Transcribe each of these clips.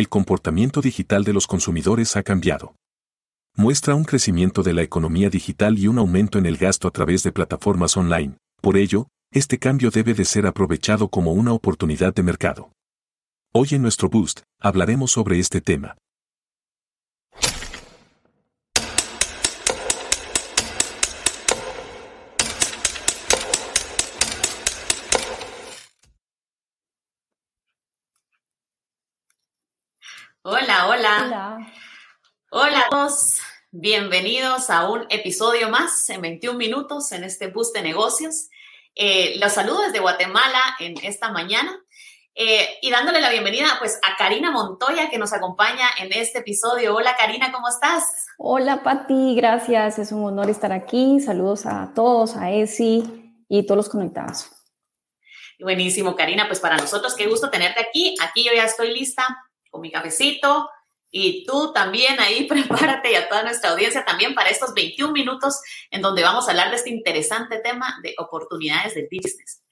el comportamiento digital de los consumidores ha cambiado. Muestra un crecimiento de la economía digital y un aumento en el gasto a través de plataformas online. Por ello, este cambio debe de ser aprovechado como una oportunidad de mercado. Hoy en nuestro Boost, hablaremos sobre este tema. Hola, hola. Hola. Hola a todos. Bienvenidos a un episodio más en 21 minutos en este Boost de Negocios. Eh, los saludo desde Guatemala en esta mañana eh, y dándole la bienvenida pues a Karina Montoya que nos acompaña en este episodio. Hola Karina, ¿cómo estás? Hola Pati, gracias. Es un honor estar aquí. Saludos a todos, a Esi y todos los conectados. Buenísimo, Karina. Pues para nosotros, qué gusto tenerte aquí. Aquí yo ya estoy lista con mi cafecito. Y tú también ahí prepárate y a toda nuestra audiencia también para estos 21 minutos en donde vamos a hablar de este interesante tema de oportunidades de business.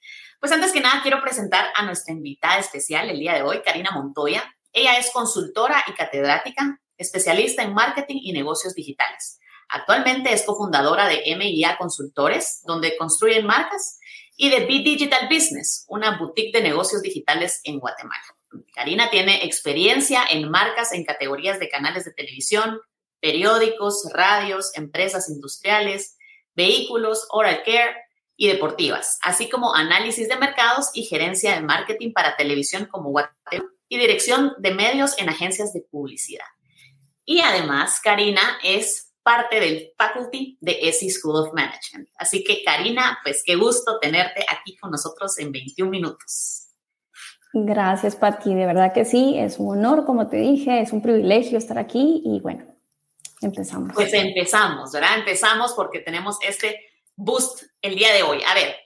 Pues antes que nada quiero presentar a nuestra invitada especial el día de hoy, Karina Montoya. Ella es consultora y catedrática, especialista en marketing y negocios digitales. Actualmente es cofundadora de MIA Consultores, donde construyen marcas, y de B Digital Business, una boutique de negocios digitales en Guatemala. Karina tiene experiencia en marcas en categorías de canales de televisión, periódicos, radios, empresas industriales, vehículos, oral care y deportivas, así como análisis de mercados y gerencia de marketing para televisión como WhatsApp y dirección de medios en agencias de publicidad. Y además, Karina es parte del faculty de ESI School of Management. Así que, Karina, pues qué gusto tenerte aquí con nosotros en 21 minutos. Gracias, Pati. De verdad que sí, es un honor, como te dije, es un privilegio estar aquí y bueno, empezamos. Pues empezamos, ¿verdad? Empezamos porque tenemos este boost el día de hoy. A ver,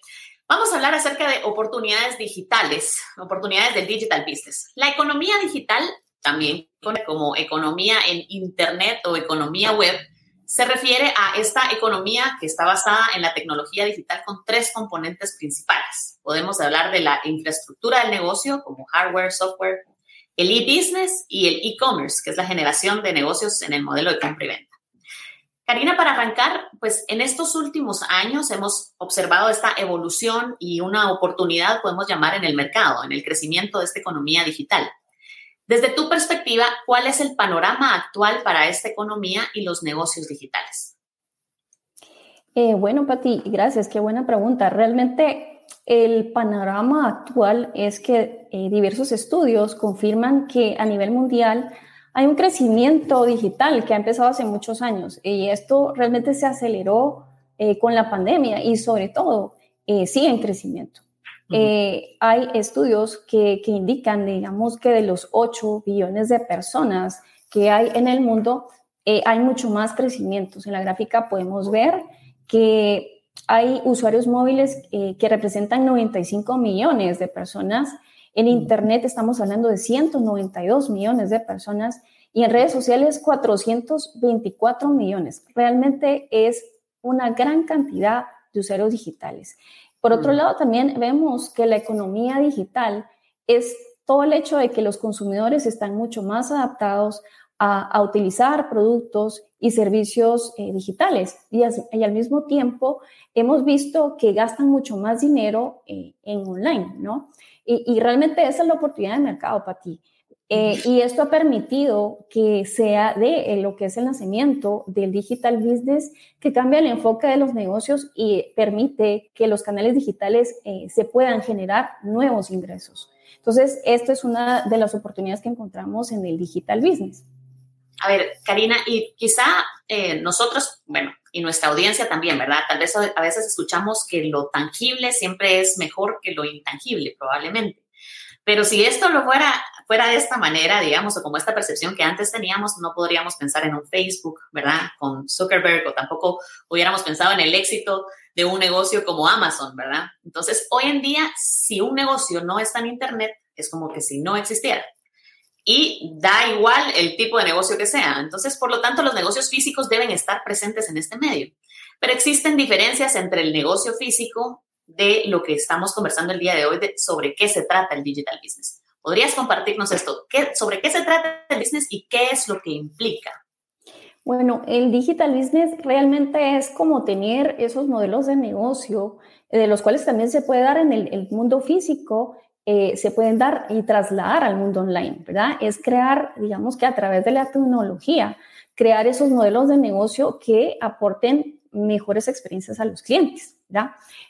vamos a hablar acerca de oportunidades digitales, oportunidades del digital business. La economía digital, también como economía en Internet o economía web, se refiere a esta economía que está basada en la tecnología digital con tres componentes principales. Podemos hablar de la infraestructura del negocio como hardware, software, el e-business y el e-commerce, que es la generación de negocios en el modelo de compra y venta. Karina, para arrancar, pues en estos últimos años hemos observado esta evolución y una oportunidad, podemos llamar, en el mercado, en el crecimiento de esta economía digital. Desde tu perspectiva, ¿cuál es el panorama actual para esta economía y los negocios digitales? Eh, bueno, Pati, gracias. Qué buena pregunta. Realmente el panorama actual es que eh, diversos estudios confirman que a nivel mundial hay un crecimiento digital que ha empezado hace muchos años y esto realmente se aceleró eh, con la pandemia y sobre todo sigue en crecimiento. Eh, hay estudios que, indican, digamos, que de los 8 billones de personas que hay en el mundo, eh, hay mucho más crecimientos. En la gráfica podemos ver que hay usuarios móviles eh, que representan 95 millones de personas. En Internet estamos hablando de 192 millones de personas y en redes sociales 424 millones. Realmente es una gran cantidad de usuarios digitales. Por otro mm. lado, también vemos que la economía digital es todo el hecho de que los consumidores están mucho más adaptados a, utilizar productos y servicios eh, digitales y, al mismo tiempo hemos visto que gastan mucho más dinero eh, en online, ¿no? Y, y, realmente esa es la oportunidad de mercado para ti. Eh, y esto ha permitido que sea de lo que es el nacimiento del digital business, que cambia el enfoque de los negocios y permite que los canales digitales eh, se puedan generar nuevos ingresos. Entonces, esto es una de las oportunidades que encontramos en el digital business. A ver, Karina, y quizá eh, nosotros, bueno, y nuestra audiencia también, ¿verdad? Tal vez a veces escuchamos que lo tangible siempre es mejor que lo intangible, probablemente. Pero si esto lo fuera, fuera de esta manera, digamos, o como esta percepción que antes teníamos, no podríamos pensar en un Facebook, ¿verdad? Con Zuckerberg, o tampoco hubiéramos pensado en el éxito de un negocio como Amazon, ¿verdad? Entonces, hoy en día, si un negocio no está en Internet, es como que si no existiera. Y da igual el tipo de negocio que sea. Entonces, por lo tanto, los negocios físicos deben estar presentes en este medio. Pero existen diferencias entre el negocio físico de lo que estamos conversando el día de hoy, sobre qué se trata el digital business. ¿Podrías compartirnos esto? ¿Qué, ¿Sobre qué se trata el business y qué es lo que implica? Bueno, el digital business realmente es como tener esos modelos de negocio, eh, de los cuales también se puede dar en el, mundo físico, eh, se pueden dar y trasladar al mundo online, ¿verdad? Es crear, digamos que a través de la tecnología, crear esos modelos de negocio que aporten mejores experiencias a los clientes.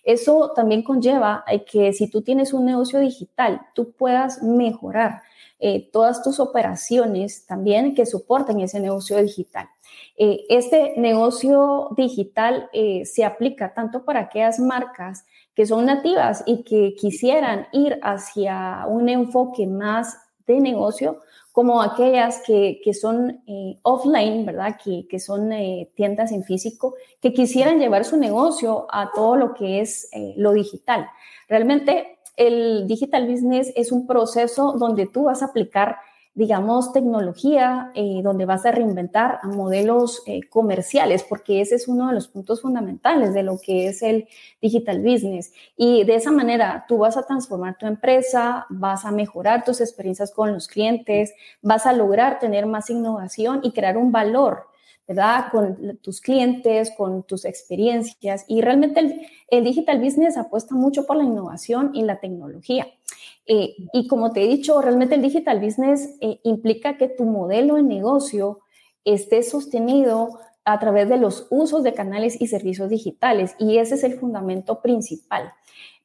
Eso también conlleva que si tú tienes un negocio digital, tú puedas mejorar eh, todas tus operaciones también que soporten ese negocio digital. Eh, este negocio digital eh, se aplica tanto para aquellas marcas que son nativas y que quisieran ir hacia un enfoque más de negocio, como aquellas que, son eh, offline, ¿verdad? Que, que son eh, tiendas en físico, que quisieran llevar su negocio a todo lo que es eh, lo digital. Realmente el digital business es un proceso donde tú vas a aplicar digamos, tecnología, eh, donde vas a reinventar a modelos eh, comerciales, porque ese es uno de los puntos fundamentales de lo que es el digital business. Y de esa manera tú vas a transformar tu empresa, vas a mejorar tus experiencias con los clientes, vas a lograr tener más innovación y crear un valor ¿verdad? Con tus clientes, con tus experiencias. Y realmente el, digital business apuesta mucho por la innovación y la tecnología. Eh, y como te he dicho, realmente el digital business eh, implica que tu modelo de negocio esté sostenido a través de los usos de canales y servicios digitales. Y ese es el fundamento principal.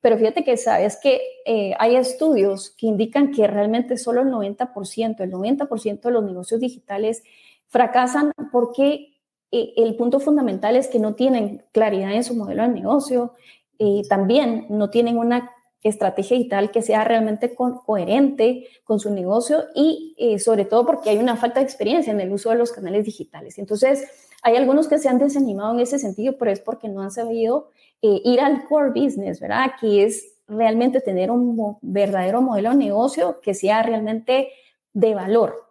Pero fíjate que sabes que eh, hay estudios que indican que realmente solo el 90%, el 90% de los negocios digitales fracasan porque eh, el punto fundamental es que no tienen claridad en su modelo de negocio, y eh, también no tienen una estrategia digital que sea realmente coherente con su negocio y eh, sobre todo porque hay una falta de experiencia en el uso de los canales digitales. Entonces, hay algunos que se han desanimado en ese sentido, pero es porque no han sabido ir al core business, ¿verdad? Que es realmente tener un verdadero modelo de negocio que sea realmente de valor,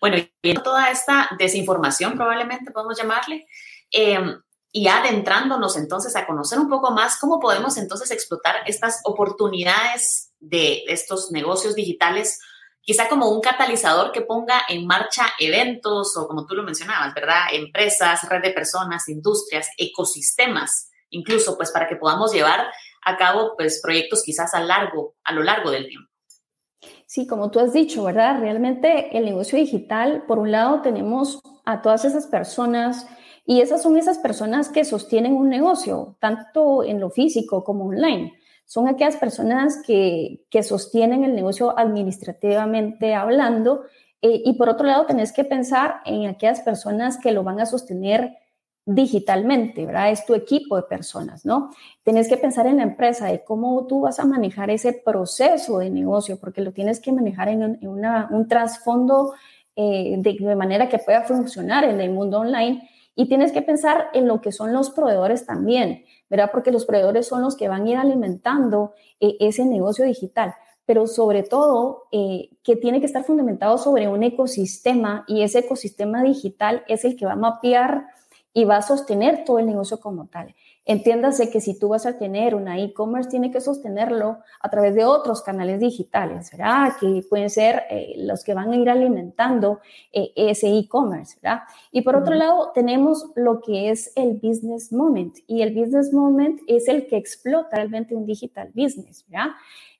bueno, y toda esta desinformación, probablemente podemos llamarle, em, y adentrándonos entonces a conocer un poco más cómo podemos entonces explotar estas oportunidades de estos negocios digitales, quizá como un catalizador que ponga en marcha eventos o como tú lo mencionabas, ¿verdad? Empresas, red de personas, industrias, ecosistemas, incluso pues para que podamos llevar a cabo pues proyectos quizás a largo, a lo largo del tiempo. Sí, como tú has dicho, ¿verdad? Realmente el negocio digital, por un lado tenemos a todas esas personas y esas son esas personas que sostienen un negocio, tanto en lo físico como online. Son aquellas personas que, que sostienen el negocio administrativamente hablando eh, y por otro lado tenés que pensar en aquellas personas que lo van a sostener digitalmente, ¿verdad? Es tu equipo de personas, ¿no? Tienes que pensar en la empresa, de cómo tú vas a manejar ese proceso de negocio, porque lo tienes que manejar en, un, trasfondo eh, de, manera que pueda funcionar en el mundo online. Y tienes que pensar en lo que son los proveedores también, ¿verdad? Porque los proveedores son los que van a ir alimentando eh, ese negocio digital pero sobre todo eh, que tiene que estar fundamentado sobre un ecosistema y ese ecosistema digital es el que va a mapear y va a sostener todo el negocio como tal. Entiéndase que si tú vas a tener una e-commerce, tiene que sostenerlo a través de otros canales digitales, ¿verdad? Que pueden ser eh, los que van a ir alimentando eh, ese e-commerce, ¿verdad? Y por otro lado, tenemos lo que es el business moment. Y el business moment es el que explota realmente un digital business, ¿verdad?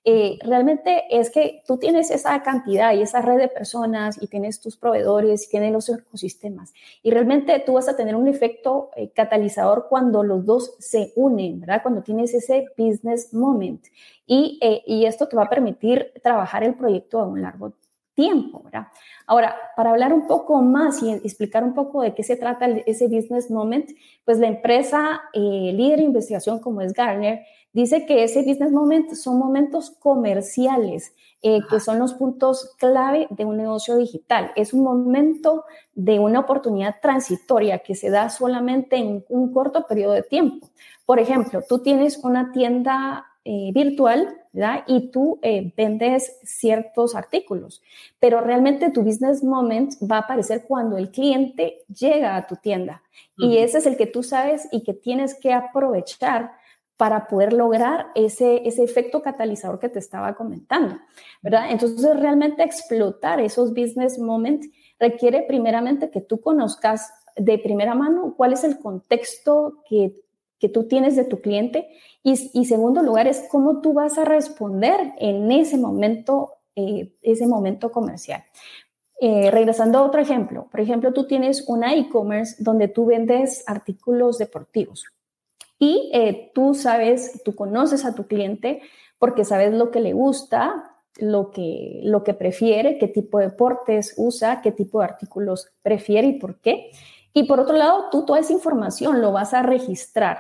Eh, realmente es que tú tienes esa cantidad y esa red de personas y tienes tus proveedores y tienes los ecosistemas. Y realmente tú vas a tener un efecto eh, catalizador cuando los dos se unen, ¿verdad? Cuando tienes ese business moment. Y, eh, y esto te va a permitir trabajar el proyecto a un largo tiempo, ¿verdad? Ahora, para hablar un poco más y explicar un poco de qué se trata ese business moment, pues la empresa líder de investigación como es Garner Dice que ese business moment son momentos comerciales, eh, que son los puntos clave de un negocio digital. Es un momento de una oportunidad transitoria que se da solamente en un corto periodo de tiempo. Por ejemplo, tú tienes una tienda eh, virtual ¿verdad? y tú eh, vendes ciertos artículos, pero realmente tu business moment va a aparecer cuando el cliente llega a tu tienda. Y ese es el que tú sabes y que tienes que aprovechar para poder lograr ese, ese efecto catalizador que te estaba comentando, ¿verdad? Entonces, realmente explotar esos business moments requiere primeramente que tú conozcas de primera mano cuál es el contexto que, que tú tienes de tu cliente y, y, segundo lugar es cómo tú vas a responder en ese momento, eh, ese momento comercial. Eh, regresando a otro ejemplo, por ejemplo, tú tienes una e-commerce donde tú vendes artículos deportivos y eh, tú sabes, tú conoces a tu cliente porque sabes lo que le gusta, lo que, lo que prefiere, qué tipo de deportes usa, qué tipo de artículos prefiere y por qué. Y por otro lado, tú toda esa información lo vas a registrar.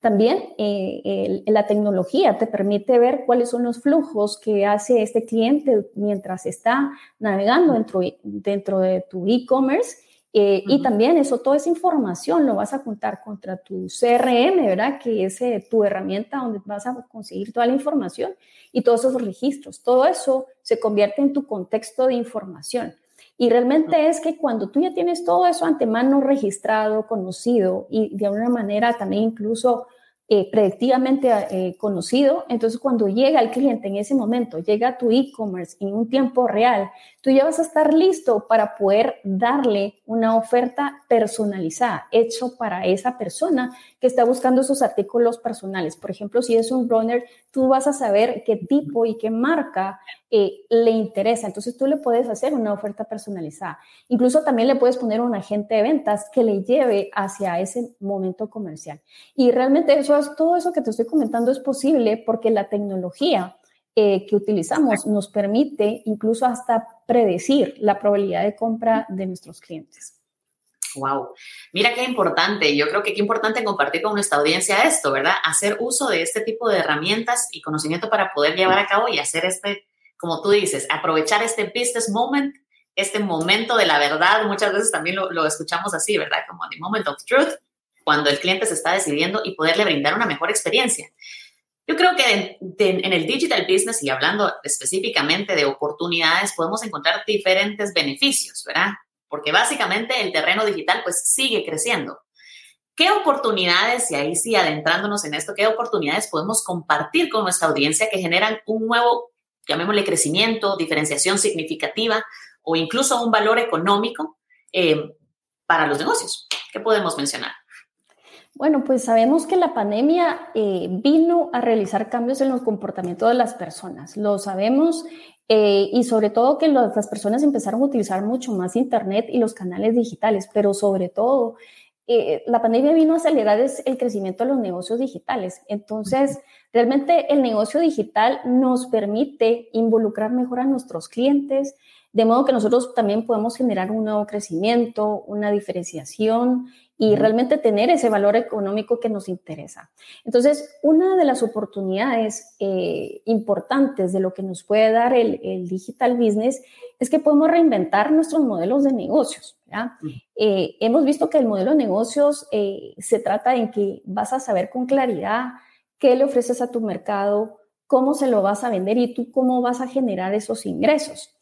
También eh, la tecnología te permite ver cuáles son los flujos que hace este cliente mientras está navegando dentro, dentro de tu e-commerce eh, y también eso, toda esa información lo vas a juntar contra tu CRM, ¿verdad? Que es eh, tu herramienta donde vas a conseguir toda la información y todos esos registros. Todo eso se convierte en tu contexto de información. Y realmente es que cuando tú ya tienes todo eso antemano registrado, conocido y de alguna manera también incluso eh, predictivamente eh, conocido, entonces cuando llega el cliente en ese momento, llega a tu e-commerce en un tiempo real, tú ya vas a estar listo para poder darle una oferta personalizada, hecho para esa persona que está buscando esos artículos personales. Por ejemplo, si es un runner, tú vas a saber qué tipo y qué marca eh, le interesa. Entonces tú le puedes hacer una oferta personalizada. Incluso también le puedes poner un agente de ventas que le lleve hacia ese momento comercial. Y realmente eso todo eso que te estoy comentando es posible porque la tecnología eh, que utilizamos nos permite incluso hasta predecir la probabilidad de compra de nuestros clientes. Wow. Mira qué importante. Yo creo que qué importante compartir con nuestra audiencia esto, ¿verdad? Hacer uso de este tipo de herramientas y conocimiento para poder llevar a cabo y hacer este como tú dices, aprovechar este business moment, este momento de la verdad, muchas veces también lo, escuchamos así, ¿verdad? Como the moment of truth, cuando el cliente se está decidiendo y poderle brindar una mejor experiencia. Yo creo que en, el digital business y hablando específicamente de oportunidades, podemos encontrar diferentes beneficios, ¿verdad? Porque básicamente el terreno digital pues sigue creciendo. ¿Qué oportunidades, y ahí sí adentrándonos en esto, qué oportunidades podemos compartir con nuestra audiencia que generan un nuevo llamémosle crecimiento, diferenciación significativa o incluso un valor económico eh, para los negocios. ¿Qué podemos mencionar? Bueno, pues sabemos que la pandemia eh, vino a realizar cambios en los comportamientos de las personas. Lo sabemos eh, y sobre todo que las personas empezaron a utilizar mucho más Internet y los canales digitales, pero sobre todo eh, la pandemia vino a acelerar el crecimiento de los negocios digitales. Entonces, realmente el negocio digital nos permite involucrar mejor a nuestros clientes, de modo que nosotros también podemos generar un nuevo crecimiento, una diferenciación y realmente tener ese valor económico que nos interesa. Entonces, una de las oportunidades eh, importantes de lo que nos puede dar el, el, digital business es que podemos reinventar nuestros modelos de negocios. Eh, hemos visto que el modelo de negocios eh, se trata en que vas a saber con claridad qué le ofreces a tu mercado, cómo se lo vas a vender y tú cómo vas a generar esos ingresos.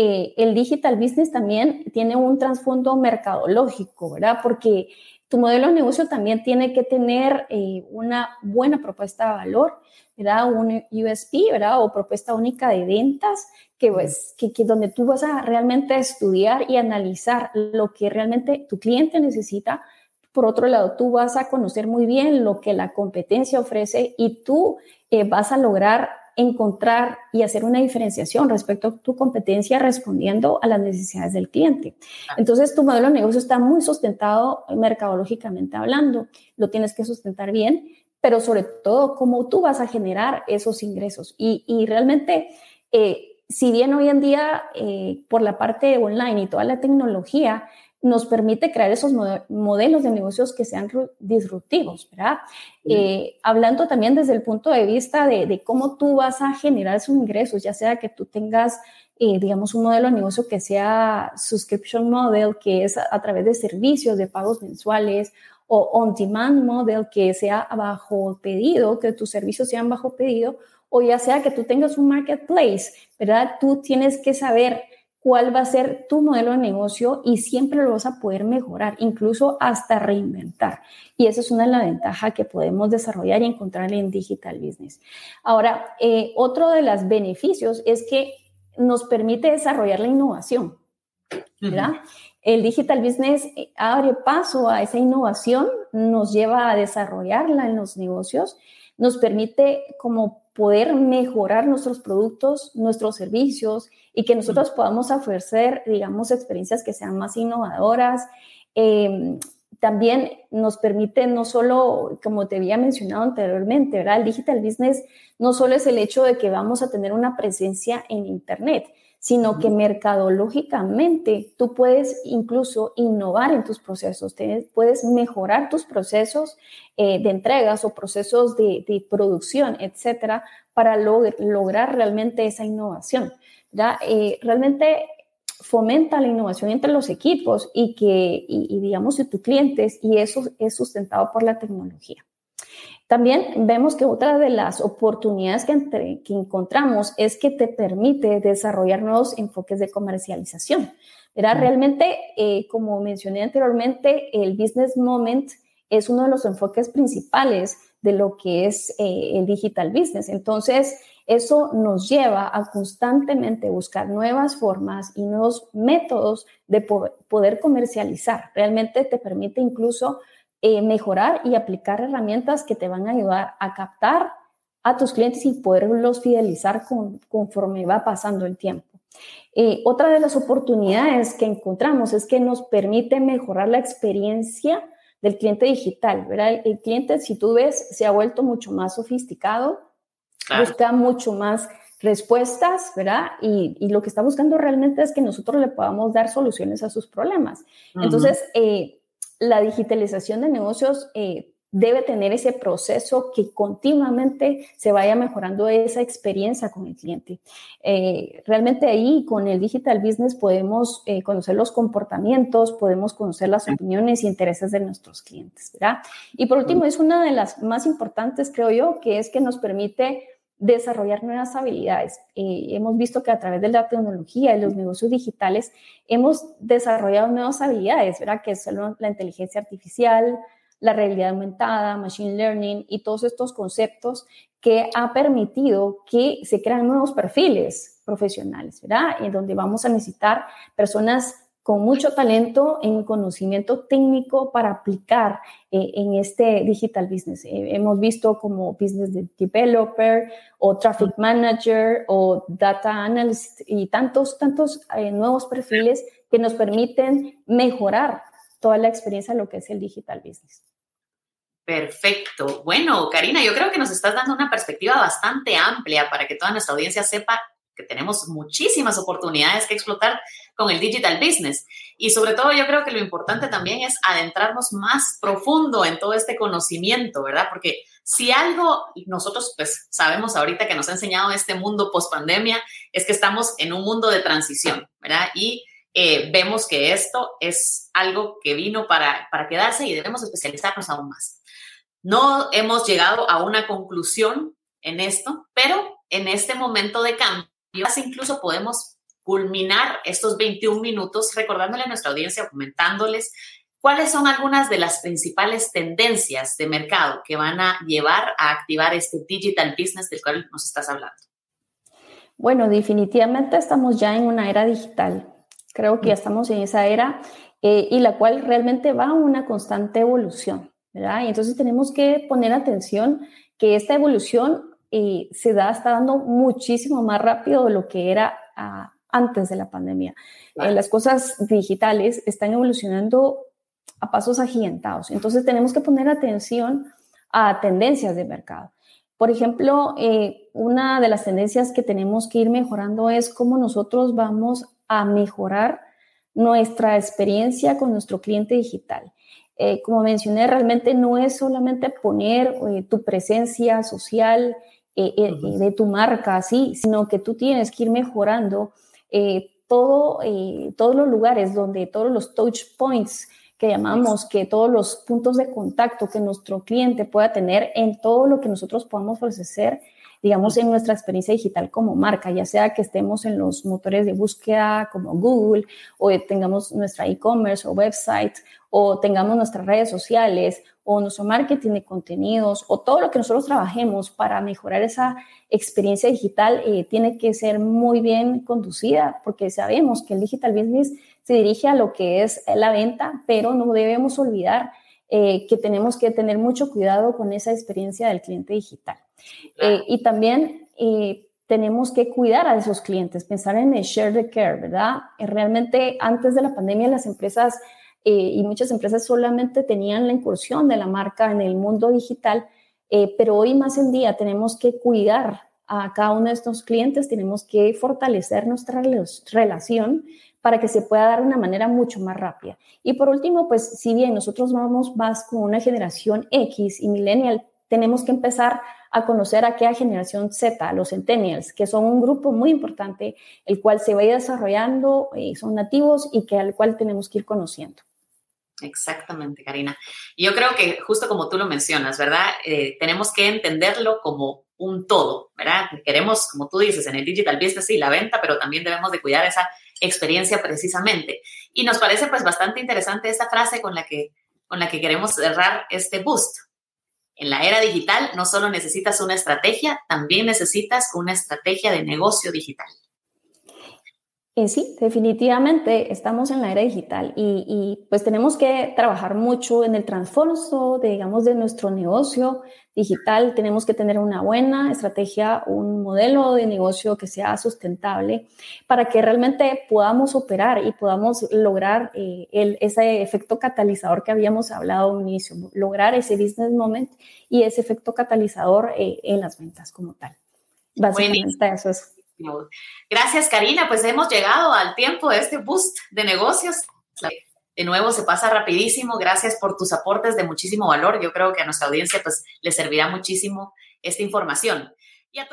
Eh, el digital business también tiene un trasfondo mercadológico, ¿verdad? Porque tu modelo de negocio también tiene que tener eh, una buena propuesta de valor, ¿verdad? Un USP, ¿verdad? O propuesta única de ventas, que, pues, que, que donde tú vas a realmente estudiar y analizar lo que realmente tu cliente necesita. Por otro lado, tú vas a conocer muy bien lo que la competencia ofrece y tú eh, vas a lograr encontrar y hacer una diferenciación respecto a tu competencia respondiendo a las necesidades del cliente. Entonces, tu modelo de negocio está muy sustentado mercadológicamente hablando, lo tienes que sustentar bien, pero sobre todo cómo tú vas a generar esos ingresos. Y, realmente, eh, si bien hoy en día, eh, por la parte online y toda la tecnología, nos permite crear esos modelos de negocios que sean disruptivos, ¿verdad? Eh, hablando también desde el punto de vista de, cómo tú vas a generar esos ingresos, ya sea que tú tengas, eh, digamos, un modelo de negocio que sea subscription model, que es a, través de servicios, de pagos mensuales, o on-demand model, que sea bajo pedido, que tus servicios sean bajo pedido, o ya sea que tú tengas un marketplace, ¿verdad? Tú tienes que saber cuál va a ser tu modelo de negocio y siempre lo vas a poder mejorar, incluso hasta reinventar. Y esa es una de las ventajas que podemos desarrollar y encontrar en Digital Business. Ahora, eh, otro de los beneficios es que nos permite desarrollar la innovación. ¿verdad? El digital business eh, abre paso a esa innovación, nos lleva a desarrollarla en los negocios, nos permite como poder mejorar nuestros productos, nuestros servicios y que nosotros podamos ofrecer, digamos, experiencias que sean más innovadoras. Em, también nos permite no solo, como te había mencionado anteriormente, ¿verdad? El digital business no solo es el hecho de que vamos a tener una presencia en Internet, sino que mercadológicamente tú puedes incluso innovar en tus procesos, puedes mejorar tus procesos eh, de entregas o procesos de, producción, etcétera, para lograr realmente esa innovación. Eh, realmente fomenta la innovación entre los equipos y que, y, digamos, de tus clientes, y eso es sustentado por la tecnología. También vemos que otra de las oportunidades que, que, encontramos es que te permite desarrollar nuevos enfoques de comercialización. Era Realmente, eh, como mencioné anteriormente, el Business Moment es uno de los enfoques principales de lo que es eh, el digital business. Entonces, eso nos lleva a constantemente buscar nuevas formas y nuevos métodos de poder comercializar. Realmente te permite incluso eh, mejorar y aplicar herramientas que te van a ayudar a captar a tus clientes y poderlos fidelizar conforme va pasando el tiempo. Eh, otra de las oportunidades que encontramos es que nos permite mejorar la experiencia del cliente digital, ¿verdad? El, cliente, si tú ves, se ha vuelto mucho más sofisticado, busca mucho más respuestas, ¿verdad? Y, lo que está buscando realmente es que nosotros le podamos dar soluciones a sus problemas. Entonces, eh, la digitalización de negocios eh, debe tener ese proceso que continuamente se vaya mejorando esa experiencia con el cliente. Eh, realmente ahí con el digital business podemos eh, conocer los comportamientos, podemos conocer las opiniones y intereses de nuestros clientes, ¿verdad? Y por último, es una de las más importantes, creo yo, que es que nos permite desarrollar nuevas habilidades. Eh, hemos visto que a través de la tecnología y los negocios digitales hemos desarrollado nuevas habilidades, ¿verdad? Que son la inteligencia artificial, la realidad aumentada, machine learning y todos estos conceptos que ha permitido que se crean nuevos perfiles profesionales, ¿verdad? En donde vamos a necesitar personas con mucho talento en conocimiento técnico para aplicar eh, en este digital business. Eh, hemos visto como business developer o traffic manager o data analyst y tantos, tantos eh, nuevos perfiles que nos permiten mejorar toda la experiencia de lo que es el digital business. Perfecto. Bueno, Karina, yo creo que nos estás dando una perspectiva bastante amplia para que toda nuestra audiencia sepa que tenemos muchísimas oportunidades que explotar con el digital business. Y sobre todo yo creo que lo importante también es adentrarnos más profundo en todo este conocimiento, ¿verdad? Porque si algo nosotros pues sabemos ahorita que nos ha enseñado este mundo post pandemia es que estamos en un mundo de transición, ¿verdad? Y eh, vemos que esto es algo que vino para, para quedarse y debemos especializarnos aún más. No hemos llegado a una conclusión en esto, pero en este momento de cambio incluso podemos culminar estos 21 minutos recordándole a nuestra audiencia, comentándoles cuáles son algunas de las principales tendencias de mercado que van a llevar a activar este digital business del cual nos estás hablando. Bueno, definitivamente estamos ya en una era digital. Creo que ya estamos en esa era eh, y la cual realmente va a una constante evolución, ¿verdad? Y entonces tenemos que poner atención que esta evolución y se da, está dando muchísimo más rápido de lo que era ah, antes de la pandemia. Eh, las cosas digitales están evolucionando a pasos agigantados. Entonces tenemos que poner atención a tendencias de mercado. Por ejemplo, eh, una de las tendencias que tenemos que ir mejorando es cómo nosotros vamos a mejorar nuestra experiencia con nuestro cliente digital. Eh, como mencioné, realmente no es solamente poner tu presencia social eh, eh, de tu marca, sí, sino que tú tienes que ir mejorando eh, todo, todos los lugares donde todos los touch points que llamamos que todos los puntos de contacto que nuestro cliente pueda tener en todo lo que nosotros podamos ofrecer digamos, en nuestra experiencia digital como marca, ya sea que estemos en los motores de búsqueda como Google o tengamos nuestra e-commerce o website o tengamos nuestras redes sociales o nuestro marketing de contenidos o todo lo que nosotros trabajemos para mejorar esa experiencia digital eh, tiene que ser muy bien conducida porque sabemos que el digital business se dirige a lo que es la venta, pero no debemos olvidar eh, que tenemos que tener mucho cuidado con esa experiencia del cliente digital. Eh, y también eh, tenemos que cuidar a esos clientes, pensar en el share the care, ¿verdad? realmente antes de la pandemia las empresas y muchas empresas solamente tenían la incursión de la marca en el mundo digital, pero hoy más en día tenemos que cuidar a cada uno de estos clientes, tenemos que fortalecer nuestra relación para que se pueda dar de una manera mucho más rápida. Y por último, pues si bien nosotros vamos más con una generación X y millennial, tenemos que empezar a conocer a aquella generación Z, los centennials, que son un grupo muy importante, el cual se va a ir desarrollando, eh, son nativos y que al cual tenemos que ir conociendo. Exactamente, Karina. Y yo creo que justo como tú lo mencionas, ¿verdad? Eh, tenemos que entenderlo como un todo, ¿verdad? Queremos, como tú dices, en el digital business, sí, la venta, pero también debemos de cuidar esa experiencia precisamente. Y nos parece pues bastante interesante esta frase con la que, con la que queremos cerrar este boost. En la era digital no solo necesitas una estrategia, también necesitas una estrategia de negocio digital. Eh, sí, definitivamente estamos en la era digital y, pues tenemos que trabajar mucho en el transformo, de, digamos, de nuestro negocio digital. Tenemos que tener una buena estrategia, un modelo de negocio que sea sustentable para que realmente podamos operar y podamos lograr eh, ese efecto catalizador que habíamos hablado al inicio, lograr ese business moment y ese efecto catalizador eh, en las ventas como tal. Básicamente eso es Gracias, Karina. Pues hemos llegado al tiempo de este boost de negocios. De nuevo, se pasa rapidísimo. Gracias por tus aportes de muchísimo valor. Yo creo que a nuestra audiencia pues, le servirá muchísimo esta información. Y a